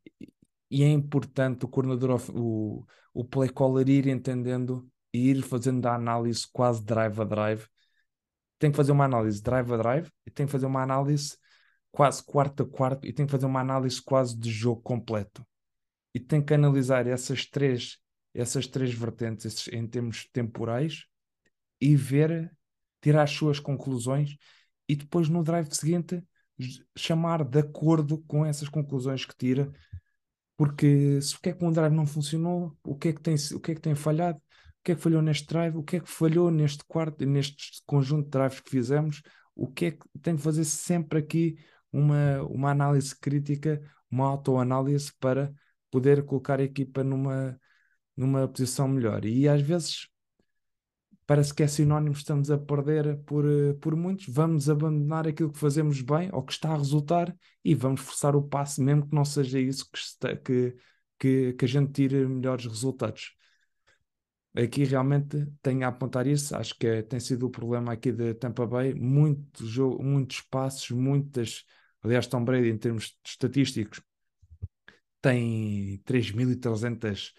e é importante o coordenador, o, o play caller ir entendendo e ir fazendo a análise quase drive a drive. Tem que fazer uma análise drive a drive e tem que fazer uma análise quase quarto a quarto e tem que fazer uma análise quase de jogo completo. E tem que analisar essas três, essas três vertentes esses, em termos temporais e ver, tirar as suas conclusões e depois no drive seguinte chamar de acordo com essas conclusões que tira, porque se o que é que um drive não funcionou, o que é que tem, o que é que tem falhado, que é que falhou neste drive, o que é que falhou neste quarto, neste conjunto de drives que fizemos, o que é que tem de fazer sempre aqui uma, uma análise crítica, uma autoanálise para poder colocar a equipa numa, numa posição melhor. E às vezes parece que é sinónimo, estamos a perder por, por muitos, vamos abandonar aquilo que fazemos bem ou que está a resultar e vamos forçar o passe, mesmo que não seja isso que, está, que, que, que a gente tire melhores resultados. Aqui realmente tenho a apontar isso, acho que é, tem sido o problema aqui de Tampa Bay, muito jogo, muitos passos, muitas, aliás Tom Brady em termos estatísticos tem 3.300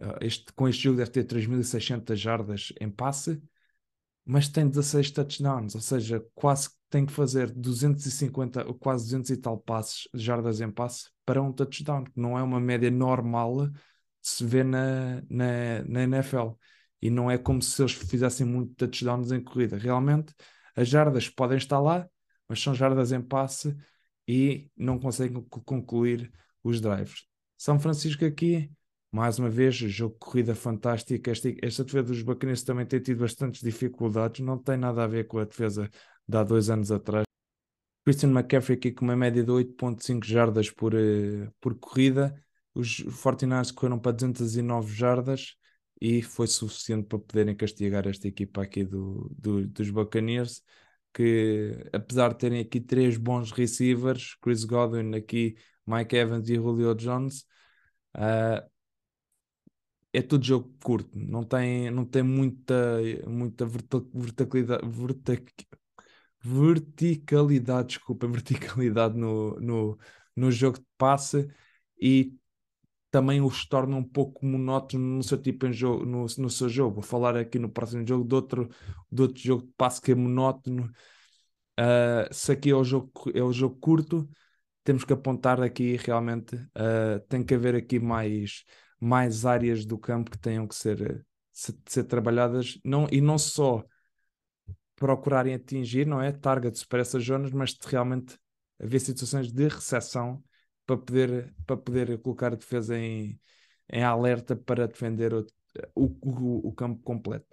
Uh, este, com este jogo deve ter 3.600 jardas em passe, mas tem 16 touchdowns, ou seja, quase tem que fazer 250, quase 200 e tal passes, jardas em passe, para um touchdown, que não é uma média normal se vê na, na, na NFL. E não é como se eles fizessem muito touchdowns em corrida. Realmente, as jardas podem estar lá, mas são jardas em passe e não conseguem concluir os drives. São Francisco aqui mais uma vez, jogo de corrida fantástico. Esta, esta defesa dos Buccaneers também tem tido bastantes dificuldades, não tem nada a ver com a defesa de há dois anos atrás. Christian McCaffrey aqui com uma média de 8.5 jardas por, uh, por corrida. Os 49ers correram para 209 jardas e foi suficiente para poderem castigar esta equipa aqui do, do, dos Buccaneers, que apesar de terem aqui três bons receivers, Chris Godwin aqui, Mike Evans e Julio Jones, uh, é tudo jogo curto, não tem, não tem muita, muita verticalidade, verticalidade, desculpa, verticalidade no, no, no jogo de passe e também os torna um pouco monótono no seu tipo em jogo, no, no seu jogo. Vou falar aqui no próximo jogo de outro, de outro jogo de passe que é monótono. Uh, se aqui é o jogo, é o jogo curto, temos que apontar aqui realmente, uh, tem que haver aqui mais mais áreas do campo que tenham que ser, ser, ser trabalhadas não, e não só procurarem atingir, não é? Targets para essas zonas, mas realmente haver situações de recepção para poder, para poder colocar a defesa em, em alerta para defender o, o, o, campo completo.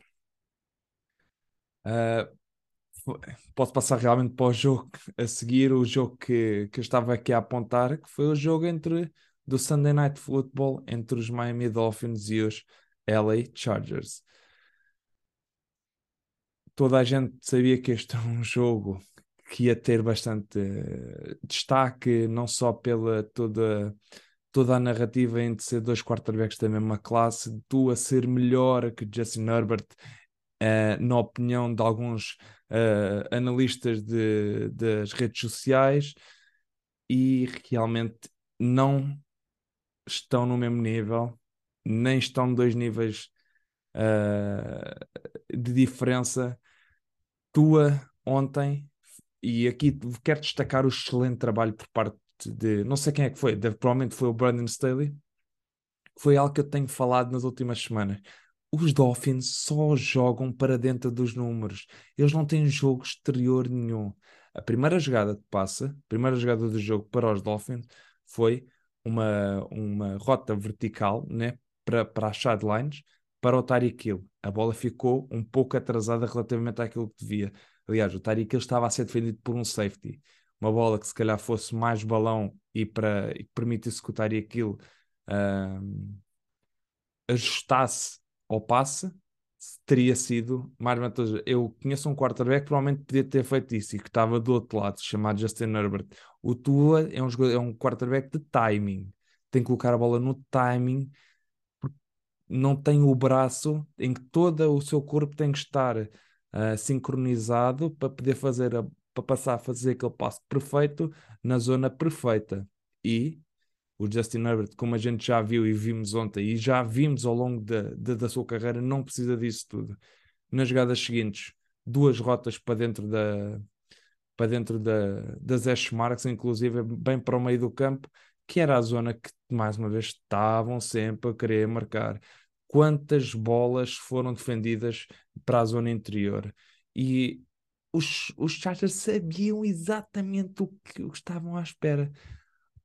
Uh, posso passar realmente para o jogo a seguir, o jogo que, que eu estava aqui a apontar, que foi o jogo entre do Sunday Night Football entre os Miami Dolphins e os LA Chargers. Toda a gente sabia que este era um jogo que ia ter bastante uh, destaque, não só pela toda, toda a narrativa entre ser dois quarterbacks da mesma classe, tu a ser melhor que Justin Herbert, uh, na opinião de alguns uh, analistas de, das redes sociais, e realmente não estão no mesmo nível, nem estão dois níveis uh, de diferença. Tua ontem, e aqui quero destacar o excelente trabalho por parte de não sei quem é que foi, provavelmente foi o Brandon Staley, foi algo que eu tenho falado nas últimas semanas. Os Dolphins só jogam para dentro dos números, eles não têm jogo exterior nenhum. A primeira jogada de passa, a primeira jogada do jogo para os Dolphins foi uma, uma rota vertical né, para, para as sidelines para o Tyreek Hill. A bola ficou um pouco atrasada relativamente àquilo que devia. Aliás, o Tyreek Hill estava a ser defendido por um safety. Uma bola que se calhar fosse mais balão e, para, e que permitisse que o Tyreek Hill uh, ajustasse ao passe, teria sido mais vantajoso. Eu conheço um quarterback que provavelmente podia ter feito isso e que estava do outro lado, chamado Justin Herbert. O Tua é um, jogador, é um quarterback de timing. Tem que colocar a bola no timing. Não tem o braço em que todo o seu corpo tem que estar uh, sincronizado para poder fazer a, para passar a fazer aquele passo perfeito na zona perfeita. E o Justin Herbert, como a gente já viu e vimos ontem, e já vimos ao longo da, da, da sua carreira, não precisa disso tudo. Nas jogadas seguintes, duas rotas para dentro da, para dentro da, das hash marks, inclusive bem para o meio do campo, que era a zona que, mais uma vez, estavam sempre a querer marcar. Quantas bolas foram defendidas para a zona interior? E os, os Chargers sabiam exatamente o que estavam à espera.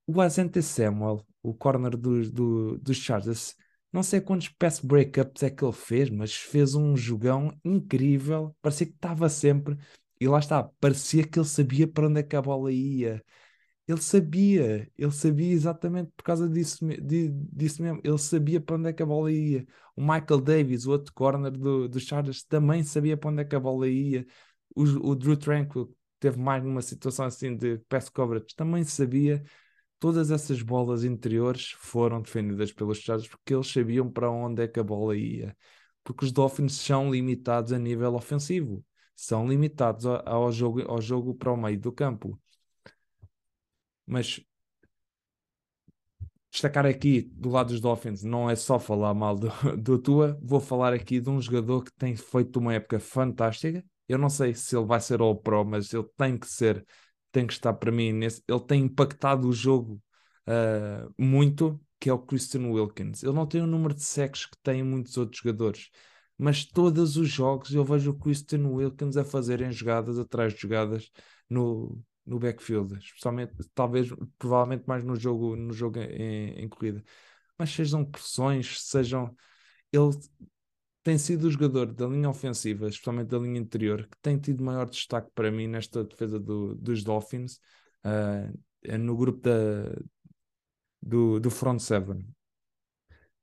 O Azante Samuel, o corner do, do, dos Chargers, não sei quantos pass breakups é que ele fez, mas fez um jogão incrível. Parecia que estava sempre. E lá está, parecia que ele sabia para onde é que a bola ia. Ele sabia, ele sabia exatamente por causa disso, disso mesmo. Ele sabia para onde é que a bola ia. O Michael Davis, o outro corner do, do Chargers, também sabia para onde é que a bola ia. O, o Drew Tranquil, teve mais numa situação assim de pass coverage, também sabia todas essas bolas interiores foram defendidas pelos Chargers porque eles sabiam para onde é que a bola ia. Porque os Dolphins são limitados a nível ofensivo, são limitados ao jogo, ao jogo para o meio do campo. Mas destacar aqui do lado dos Dolphins não é só falar mal do, do Tua, vou falar aqui de um jogador que tem feito uma época fantástica. Eu não sei se ele vai ser All Pro, mas ele tem que ser tem que estar para mim nesse. Ele tem impactado o jogo uh, muito, que é o Christian Wilkins. Ele não tem o número de sacks que tem muitos outros jogadores, mas todos os jogos eu vejo o Christian Wilkins a fazerem jogadas atrás de jogadas no, no backfield, especialmente, talvez, provavelmente mais no jogo, no jogo em, em corrida. Mas sejam pressões, sejam. Ele tem sido o jogador da linha ofensiva, especialmente da linha interior, que tem tido maior destaque para mim nesta defesa do, dos Dolphins, uh, no grupo da, do, do front seven.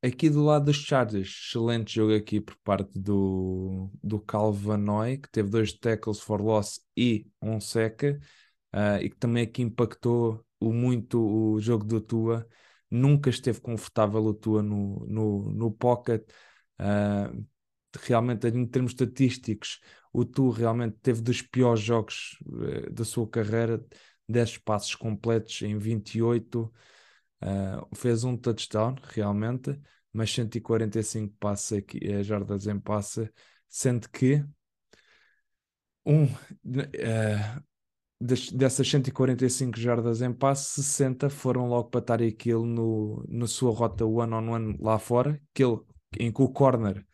Aqui do lado dos Chargers, excelente jogo aqui por parte do, do Calvanoy, que teve dois tackles for loss e um seca, uh, e que também aqui impactou o, muito o jogo do Tua. Nunca esteve confortável o Tua no, no, no pocket. Uh, realmente, em termos estatísticos, o Tu realmente teve dos piores jogos uh, da sua carreira, 10 passos completos em 28, uh, ah, fez um touchdown realmente, mas 145 passos aqui, uh, jardas em passe, sendo que um, uh, dessas 145 jardas em passe, 60 foram logo para Tariq Hill no, na sua rota one-on-one -on -one lá fora, que ele em que o corner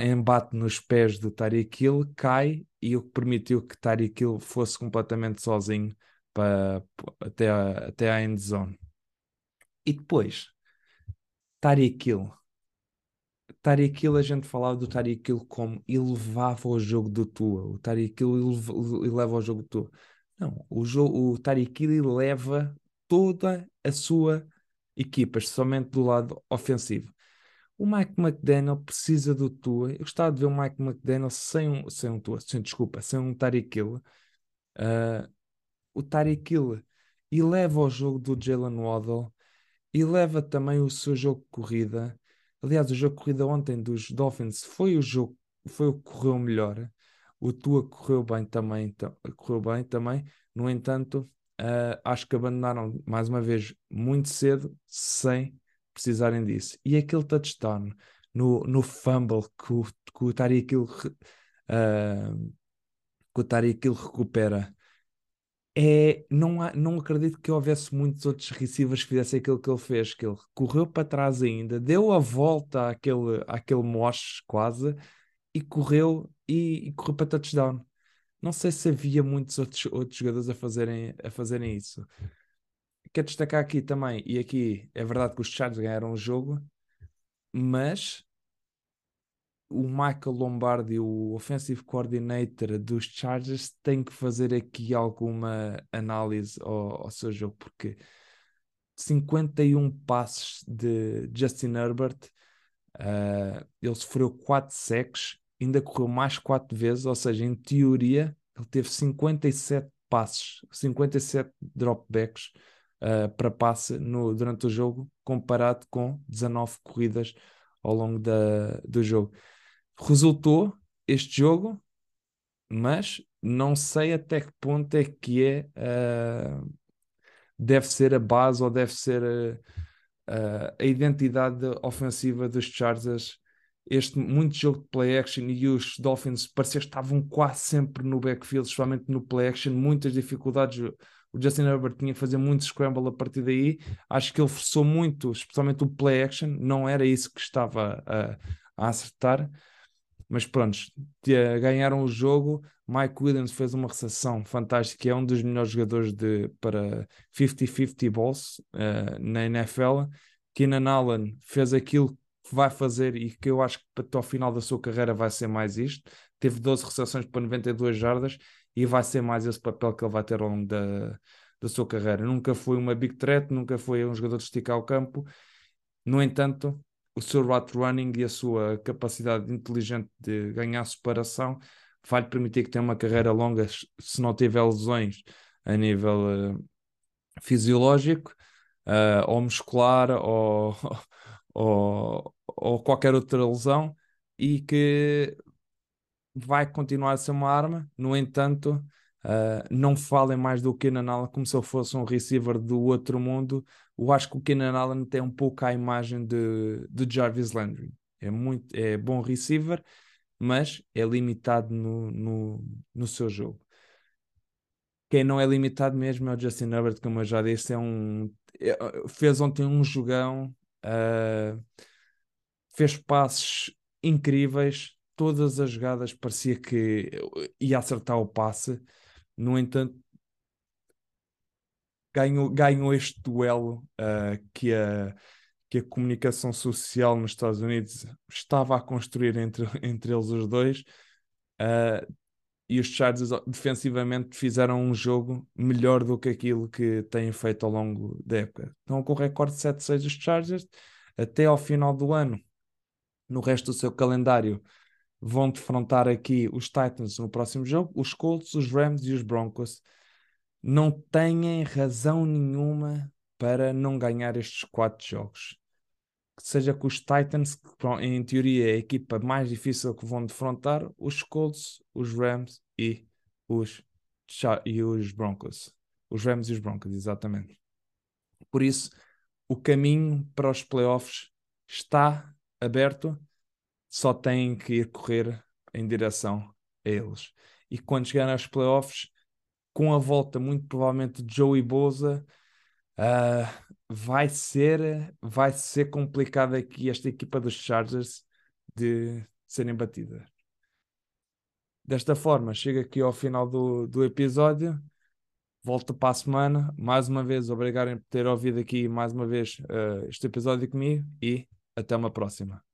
embate nos pés do Tariq Hill, cai e o que permitiu que Tariq Hill fosse completamente sozinho para, até, a, até a end zone. E depois, Tariq Hill. Tariq a gente falava do Tariq como elevava o jogo do Tua. O Tariq eleva o jogo do Tua. Não, o, jogo, o Tariq eleva toda a sua equipa, somente do lado ofensivo. O Mike McDaniel precisa do Tua. Eu gostava de ver o Mike McDaniel sem um, sem um Tua, sem, desculpa, sem um Tariq. Uh, o Tariq eleva o jogo do Jalen Waddle, eleva também o seu jogo de corrida. Aliás, o jogo corrida ontem dos Dolphins foi o jogo, foi o que correu melhor. O Tua correu bem também, correu bem também. No entanto, uh, acho que abandonaram mais uma vez muito cedo, sem precisarem disso. E aquele touchdown no, no fumble que o, que o Tariq uh, que o recupera. É, não, há, não acredito que houvesse muitos outros receivers que fizessem aquilo que ele fez, que ele correu para trás ainda, deu a volta àquele, àquele mosh quase e correu e, e correu para touchdown. Não sei se havia muitos outros, outros jogadores a fazerem, a fazerem isso quero destacar aqui também, e aqui é verdade que os Chargers ganharam o jogo, mas o Michael Lombardi, o offensive coordinator dos Chargers, tem que fazer aqui alguma análise ao, ao seu jogo, porque 51 passes de Justin Herbert, uh, ele sofreu 4 sacks, ainda correu mais 4 vezes, ou seja, em teoria, ele teve 57 passes, 57 dropbacks uh, para passe no, durante o jogo, comparado com 19 corridas ao longo da, do jogo. Resultou este jogo, mas não sei até que ponto é que é uh, deve ser a base ou deve ser a, a identidade ofensiva dos Chargers este muito jogo de play action e os Dolphins parecia que estavam quase sempre no backfield, especialmente no play action, muitas dificuldades. O Justin Herbert tinha que fazer muito scramble a partir daí. Acho que ele forçou muito, especialmente o play action, não era isso que estava a, a acertar. Mas pronto, ganharam o jogo. Mike Williams fez uma recepção fantástica, é um dos melhores jogadores de, para 50-50 balls uh, na NFL. Keenan Allen fez aquilo que vai fazer e que eu acho que até ao final da sua carreira vai ser mais isto. Teve 12 recepções para 92 jardas e vai ser mais esse papel que ele vai ter ao longo da, da sua carreira. Nunca foi uma big threat, nunca foi um jogador de esticar o campo. No entanto, o seu route running e a sua capacidade inteligente de ganhar separação vai lhe permitir que tenha uma carreira longa se não tiver lesões a nível uh, fisiológico uh, ou muscular ou, ou, ou qualquer outra lesão e que vai continuar a ser uma arma, no entanto, uh, não falem mais do Keenan Allen como se ele fosse um receiver do outro mundo. Eu acho que o Keenan Allen tem um pouco a imagem de, de Jarvis Landry. É, muito, é bom receiver, mas é limitado no, no, no seu jogo. Quem não é limitado mesmo é o Justin Herbert, como eu já disse, é um, é, fez ontem um jogão, uh, fez passes incríveis, todas as jogadas parecia que ia acertar o passe, no entanto, ganhou, ganhou este duelo uh, que, a, que a comunicação social nos Estados Unidos estava a construir entre, entre eles os dois. Uh, e os Chargers defensivamente fizeram um jogo melhor do que aquilo que têm feito ao longo da época. Estão com o recorde de 7-6 os Chargers até ao final do ano. No resto do seu calendário vão defrontar aqui os Titans no próximo jogo, os Colts, os Rams e os Broncos. Não têm razão nenhuma para não ganhar estes quatro jogos. Seja com os Titans, que em teoria é a equipa mais difícil que vão defrontar, os Colts, os Rams e os, e os Broncos. Os Rams e os Broncos, exatamente. Por isso, o caminho para os playoffs está aberto, só têm que ir correr em direção a eles. E quando chegarem aos playoffs, com a volta muito provavelmente de Joey Boza, uh, vai ser vai ser complicado aqui esta equipa dos Chargers de serem batida. Desta forma, chega aqui ao final do, do episódio. Volto para a semana. Mais uma vez, obrigado por ter ouvido aqui mais uma vez uh, este episódio comigo e até uma próxima.